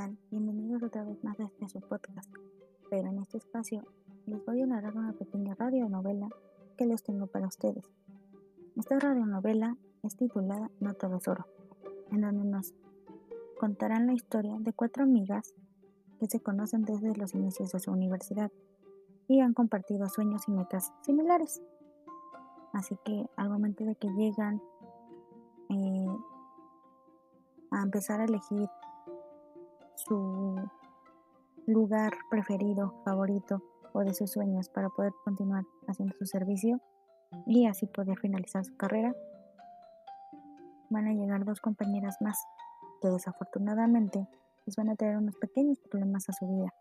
tal? Bienvenidos otra vez más a este su podcast. Pero en este espacio les voy a narrar una pequeña radionovela que les tengo para ustedes. Esta radionovela es titulada No todo es oro, en donde nos contarán la historia de cuatro amigas que se conocen desde los inicios de su universidad y han compartido sueños y metas similares. Así que al momento de que llegan eh, a empezar a elegir su lugar preferido, favorito o de sus sueños para poder continuar haciendo su servicio y así poder finalizar su carrera, van a llegar dos compañeras más que desafortunadamente les van a tener unos pequeños problemas a su vida,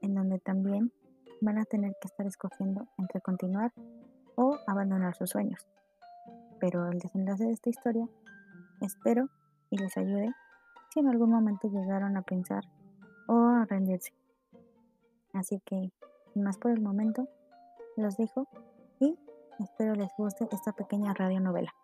en donde también van a tener que estar escogiendo entre continuar o abandonar sus sueños. Pero el desenlace de esta historia espero y les ayude si en algún momento llegaron a pensar o a rendirse. Así que, más por el momento, los dejo y espero les guste esta pequeña radionovela.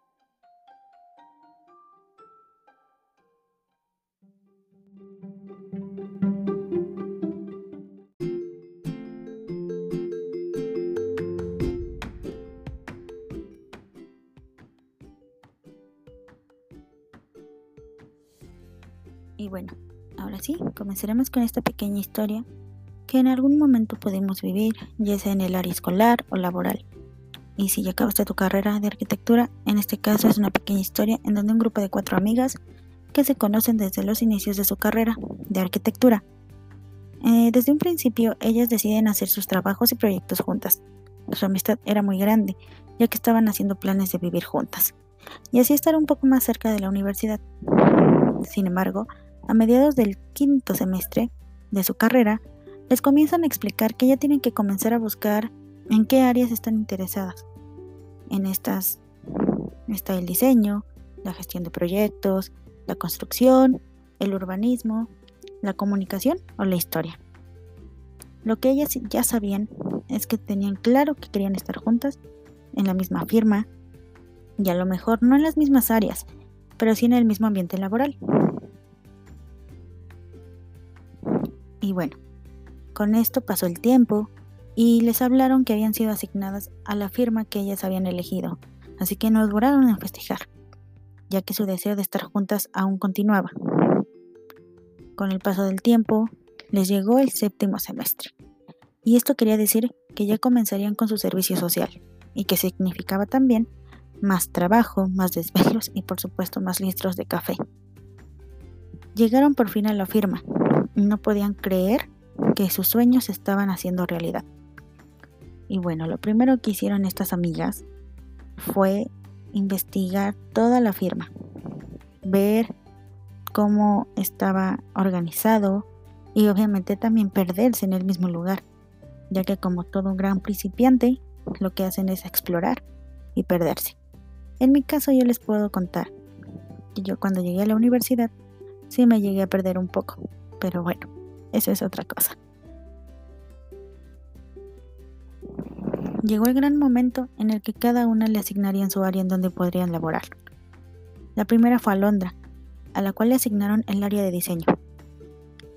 Bueno, ahora sí, comenzaremos con esta pequeña historia que en algún momento podemos vivir, ya sea en el área escolar o laboral. Y si ya acabaste tu carrera de arquitectura, en este caso es una pequeña historia en donde un grupo de cuatro amigas que se conocen desde los inicios de su carrera de arquitectura. Eh, desde un principio ellas deciden hacer sus trabajos y proyectos juntas. Su amistad era muy grande, ya que estaban haciendo planes de vivir juntas, y así estar un poco más cerca de la universidad. Sin embargo, a mediados del quinto semestre de su carrera, les comienzan a explicar que ya tienen que comenzar a buscar en qué áreas están interesadas. En estas está el diseño, la gestión de proyectos, la construcción, el urbanismo, la comunicación o la historia. Lo que ellas ya sabían es que tenían claro que querían estar juntas en la misma firma y a lo mejor no en las mismas áreas, pero sí en el mismo ambiente laboral. Y bueno, con esto pasó el tiempo y les hablaron que habían sido asignadas a la firma que ellas habían elegido, así que no duraron en festejar, ya que su deseo de estar juntas aún continuaba. Con el paso del tiempo, les llegó el séptimo semestre, y esto quería decir que ya comenzarían con su servicio social, y que significaba también más trabajo, más desvelos y por supuesto más litros de café. Llegaron por fin a la firma, no podían creer que sus sueños estaban haciendo realidad. Y bueno, lo primero que hicieron estas amigas fue investigar toda la firma, ver cómo estaba organizado y obviamente también perderse en el mismo lugar, ya que como todo un gran principiante, lo que hacen es explorar y perderse. En mi caso yo les puedo contar que yo cuando llegué a la universidad sí me llegué a perder un poco, pero bueno, eso es otra cosa. Llegó el gran momento en el que cada una le asignarían su área en donde podrían laborar. La primera fue a Londra, a la cual le asignaron el área de diseño.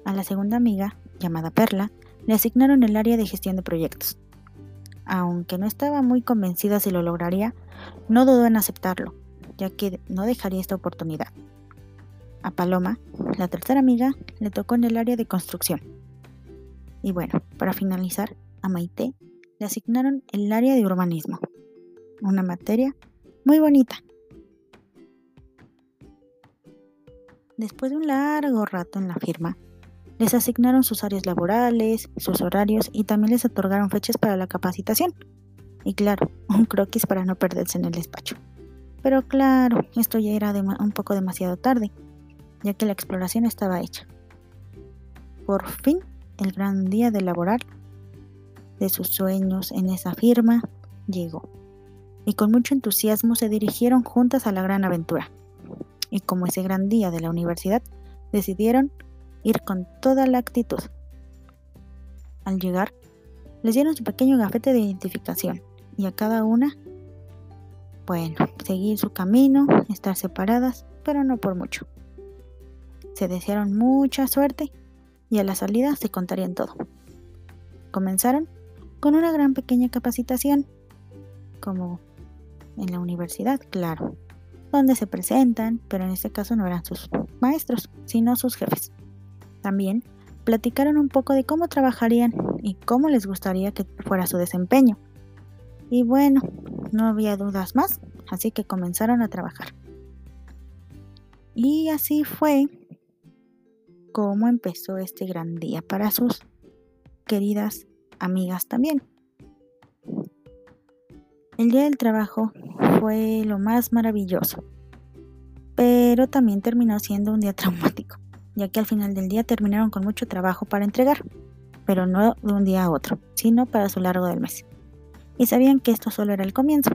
A la segunda amiga, llamada Perla, le asignaron el área de gestión de proyectos. Aunque no estaba muy convencida si lo lograría, no dudó en aceptarlo, ya que no dejaría esta oportunidad. A Paloma, la tercera amiga, le tocó en el área de construcción. Y bueno, para finalizar, a Maite le asignaron el área de urbanismo, una materia muy bonita. Después de un largo rato en la firma, les asignaron sus áreas laborales, sus horarios y también les otorgaron fechas para la capacitación. Y claro, un croquis para no perderse en el despacho. Pero claro, esto ya era un poco demasiado tarde ya que la exploración estaba hecha. Por fin, el gran día de laboral de sus sueños en esa firma llegó, y con mucho entusiasmo se dirigieron juntas a la gran aventura. Y como ese gran día de la universidad, decidieron ir con toda la actitud. Al llegar, les dieron su pequeño gafete de identificación y a cada una, bueno, seguir su camino, estar separadas, pero no por mucho. Se desearon mucha suerte y a la salida se contarían todo. Comenzaron con una gran pequeña capacitación, como en la universidad, claro, donde se presentan, pero en este caso no eran sus maestros, sino sus jefes. También platicaron un poco de cómo trabajarían y cómo les gustaría que fuera su desempeño. Y bueno, no había dudas más, así que comenzaron a trabajar. Y así fue como empezó este gran día para sus queridas amigas también. El día del trabajo fue lo más maravilloso, pero también terminó siendo un día traumático, ya que al final del día terminaron con mucho trabajo para entregar, pero no de un día a otro, sino para su largo del mes. Y sabían que esto solo era el comienzo.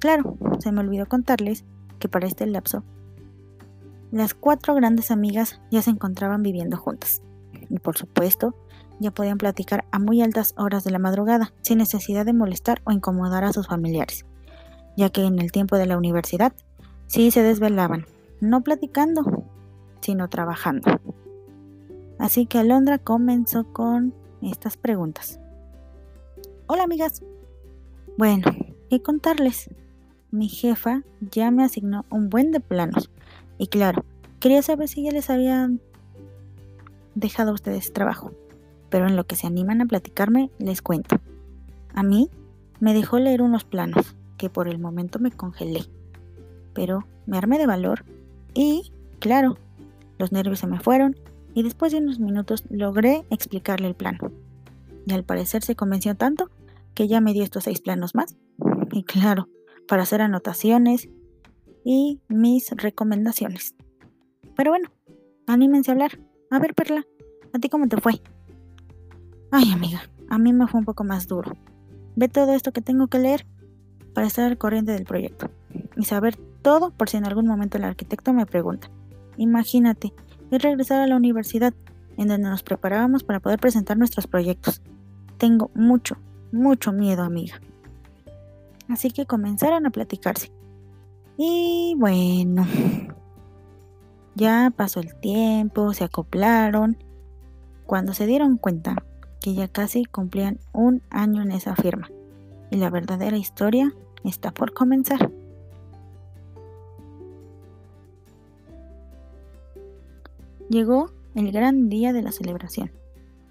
Claro, se me olvidó contarles que para este lapso, las cuatro grandes amigas ya se encontraban viviendo juntas. Y por supuesto, ya podían platicar a muy altas horas de la madrugada, sin necesidad de molestar o incomodar a sus familiares, ya que en el tiempo de la universidad sí se desvelaban, no platicando, sino trabajando. Así que Alondra comenzó con estas preguntas. Hola amigas. Bueno, ¿qué contarles? Mi jefa ya me asignó un buen de planos. Y claro, quería saber si ya les habían dejado a ustedes trabajo pero en lo que se animan a platicarme les cuento. A mí me dejó leer unos planos que por el momento me congelé, pero me armé de valor y, claro, los nervios se me fueron y después de unos minutos logré explicarle el plano. Y al parecer se convenció tanto que ya me dio estos seis planos más. Y claro, para hacer anotaciones y mis recomendaciones. Pero bueno, anímense a hablar. A ver, Perla, ¿a ti cómo te fue? Ay, amiga, a mí me fue un poco más duro. Ve todo esto que tengo que leer para estar al corriente del proyecto y saber todo por si en algún momento el arquitecto me pregunta. Imagínate, es regresar a la universidad en donde nos preparábamos para poder presentar nuestros proyectos. Tengo mucho, mucho miedo, amiga. Así que comenzaron a platicarse. Y bueno, ya pasó el tiempo, se acoplaron. Cuando se dieron cuenta, que ya casi cumplían un año en esa firma. Y la verdadera historia está por comenzar. Llegó el gran día de la celebración.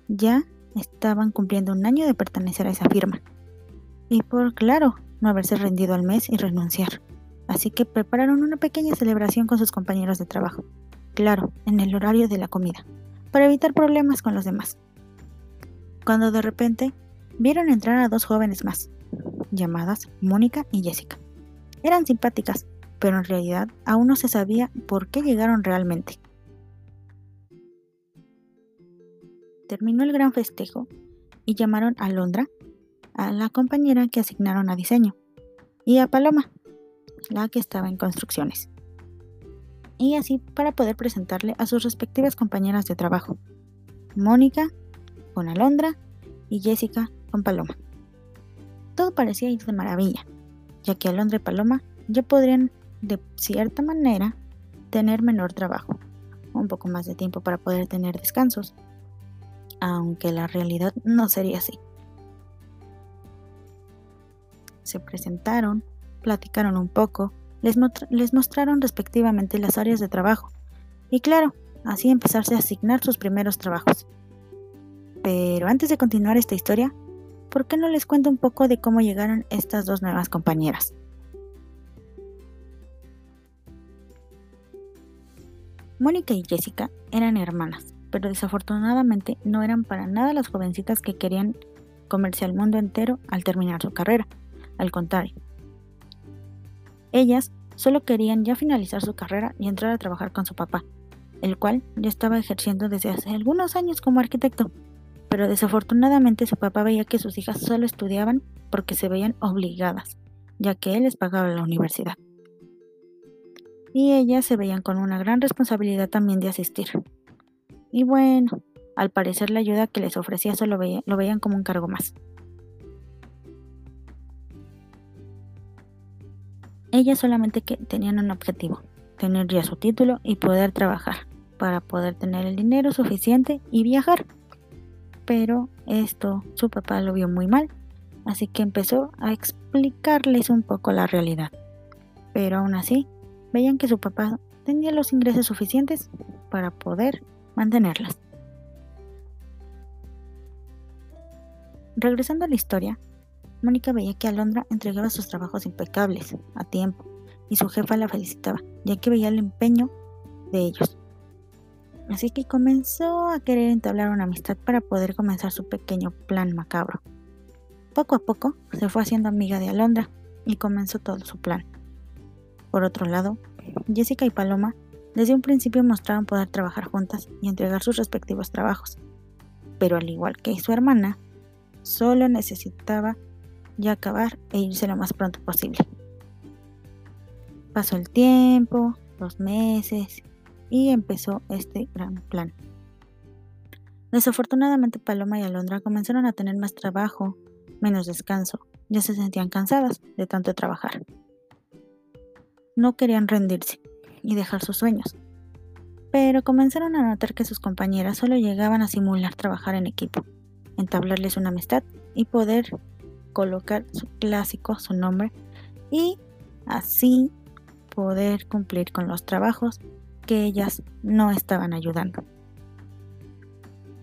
Ya estaban cumpliendo un año de pertenecer a esa firma. Y por claro, no haberse rendido al mes y renunciar. Así que prepararon una pequeña celebración con sus compañeros de trabajo. Claro, en el horario de la comida, para evitar problemas con los demás cuando de repente vieron entrar a dos jóvenes más, llamadas Mónica y Jessica. Eran simpáticas, pero en realidad aún no se sabía por qué llegaron realmente. Terminó el gran festejo y llamaron a Londra, a la compañera que asignaron a diseño, y a Paloma, la que estaba en construcciones. Y así para poder presentarle a sus respectivas compañeras de trabajo. Mónica con Alondra y Jessica con Paloma. Todo parecía ir de maravilla, ya que Alondra y Paloma ya podrían, de cierta manera, tener menor trabajo, un poco más de tiempo para poder tener descansos, aunque la realidad no sería así. Se presentaron, platicaron un poco, les, mostraron respectivamente las áreas de trabajo, y claro, así empezarse a asignar sus primeros trabajos. Pero antes de continuar esta historia, ¿por qué no les cuento un poco de cómo llegaron estas dos nuevas compañeras? Mónica y Jessica eran hermanas, pero desafortunadamente no eran para nada las jovencitas que querían comerse al mundo entero al terminar su carrera. Al contrario, ellas solo querían ya finalizar su carrera y entrar a trabajar con su papá, el cual ya estaba ejerciendo desde hace algunos años como arquitecto pero desafortunadamente su papá veía que sus hijas solo estudiaban porque se veían obligadas, ya que él les pagaba la universidad. Y ellas se veían con una gran responsabilidad también de asistir. Y bueno, al parecer la ayuda que les ofrecía solo lo veían como un cargo más. Ellas solamente que tenían un objetivo, tener ya su título y poder trabajar para poder tener el dinero suficiente y viajar. Pero esto su papá lo vio muy mal, así que empezó a explicarles un poco la realidad. Pero aún así, veían que su papá tenía los ingresos suficientes para poder mantenerlas. Regresando a la historia, Mónica veía que Alondra entregaba sus trabajos impecables, a tiempo, y su jefa la felicitaba, ya que veía el empeño de ellos. Así que comenzó a querer entablar una amistad para poder comenzar su pequeño plan macabro. Poco a poco se fue haciendo amiga de Alondra y comenzó todo su plan. Por otro lado, Jessica y Paloma desde un principio mostraban poder trabajar juntas y entregar sus respectivos trabajos, pero al igual que su hermana, solo necesitaba ya acabar e irse lo más pronto posible. Pasó el tiempo, los meses, y empezó este gran plan. Desafortunadamente Paloma y Alondra comenzaron a tener más trabajo, menos descanso, ya se sentían cansadas de tanto trabajar. No querían rendirse y dejar sus sueños, pero comenzaron a notar que sus compañeras solo llegaban a simular trabajar en equipo entablarles una amistad y poder colocar su clásico, su nombre, y así poder cumplir con los trabajos que ellas no estaban ayudando.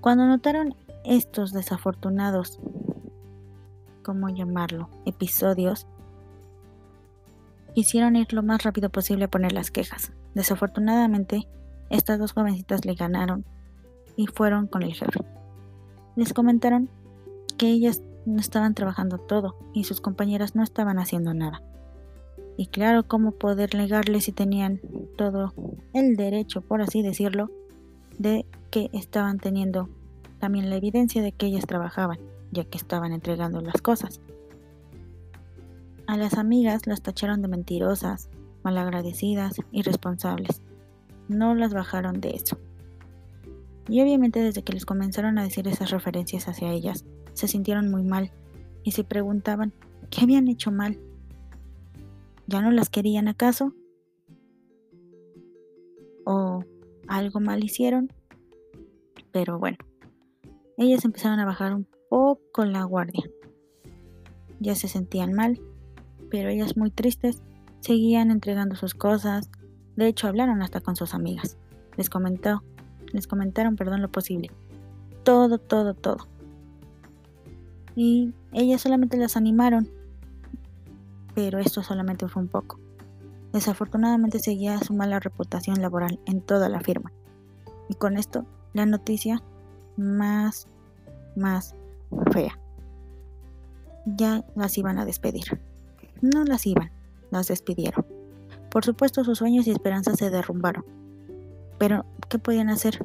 Cuando notaron estos desafortunados, ¿cómo llamarlo?, episodios, quisieron ir lo más rápido posible a poner las quejas. Desafortunadamente, estas dos jovencitas le ganaron y fueron con el jefe les comentaron que ellas no estaban trabajando todo y sus compañeras no estaban haciendo nada. Y claro, cómo poder negarles si tenían todo el derecho, por así decirlo, de que estaban teniendo también la evidencia de que ellas trabajaban, ya que estaban entregando las cosas. A las amigas las tacharon de mentirosas, malagradecidas, irresponsables. No las bajaron de eso. Y obviamente desde que les comenzaron a decir esas referencias hacia ellas, se sintieron muy mal y se preguntaban qué habían hecho mal. ¿Ya no las querían acaso? ¿O algo mal hicieron? Pero bueno, ellas empezaron a bajar un poco la guardia. Ya se sentían mal, pero ellas muy tristes seguían entregando sus cosas. De hecho, hablaron hasta con sus amigas. Les comentó les comentaron, perdón, lo posible. Todo, todo, todo. Y ellas solamente las animaron, pero esto solamente fue un poco. Desafortunadamente seguía su mala reputación laboral en toda la firma. Y con esto, la noticia más, más fea. Ya las iban a despedir. No las iban, las despidieron. Por supuesto, sus sueños y esperanzas se derrumbaron. Pero, ¿qué podían hacer?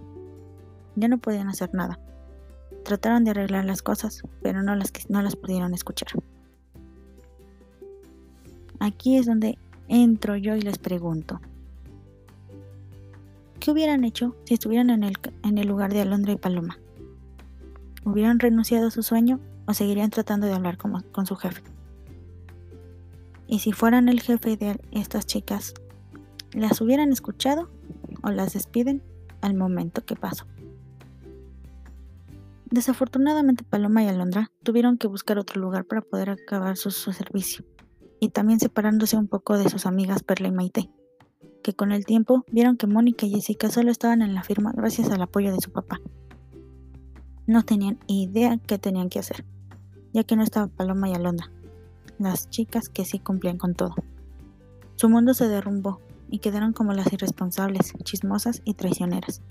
Ya no podían hacer nada. Trataron de arreglar las cosas, pero no las, no las pudieron escuchar. Aquí es donde entro yo y les pregunto. ¿Qué hubieran hecho si estuvieran en el, en el lugar de Alondra y Paloma? ¿Hubieran renunciado a su sueño o seguirían tratando de hablar con su jefe? Y si fueran el jefe de estas chicas, ¿las hubieran escuchado o las despiden al momento que pasó. Desafortunadamente Paloma y Alondra tuvieron que buscar otro lugar para poder acabar su, servicio, y también separándose un poco de sus amigas Perla y Maite, que con el tiempo vieron que Mónica y Jessica solo estaban en la firma gracias al apoyo de su papá. No tenían idea qué tenían que hacer, ya que no estaba Paloma y Alondra, las chicas que sí cumplían con todo. Su mundo se derrumbó y quedaron como las irresponsables, chismosas y traicioneras.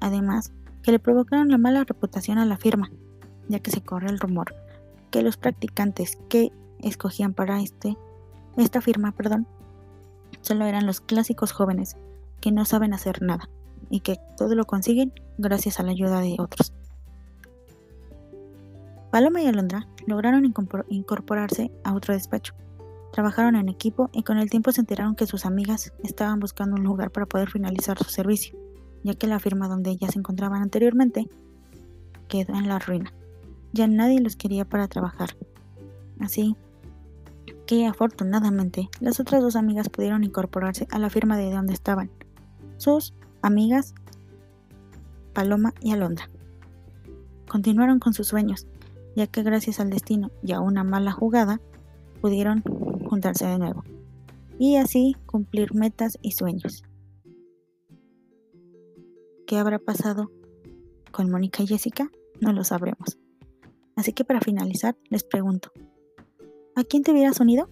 Además, que le provocaron la mala reputación a la firma, ya que se corre el rumor que los practicantes que escogían para este, esta firma, perdón, solo eran los clásicos jóvenes que no saben hacer nada y que todo lo consiguen gracias a la ayuda de otros. Paloma y Alondra lograron incorporarse a otro despacho, Trabajaron en equipo y con el tiempo se enteraron que sus amigas estaban buscando un lugar para poder finalizar su servicio, ya que la firma donde ellas se encontraban anteriormente quedó en la ruina. Ya nadie los quería para trabajar. Así que afortunadamente las otras dos amigas pudieron incorporarse a la firma de donde estaban, sus amigas Paloma y Alondra. Continuaron con sus sueños, ya que gracias al destino y a una mala jugada pudieron juntarse de nuevo y así cumplir metas y sueños. ¿Qué habrá pasado con Mónica y Jessica? No lo sabremos. Así que para finalizar, les pregunto, ¿a quién te hubieras unido?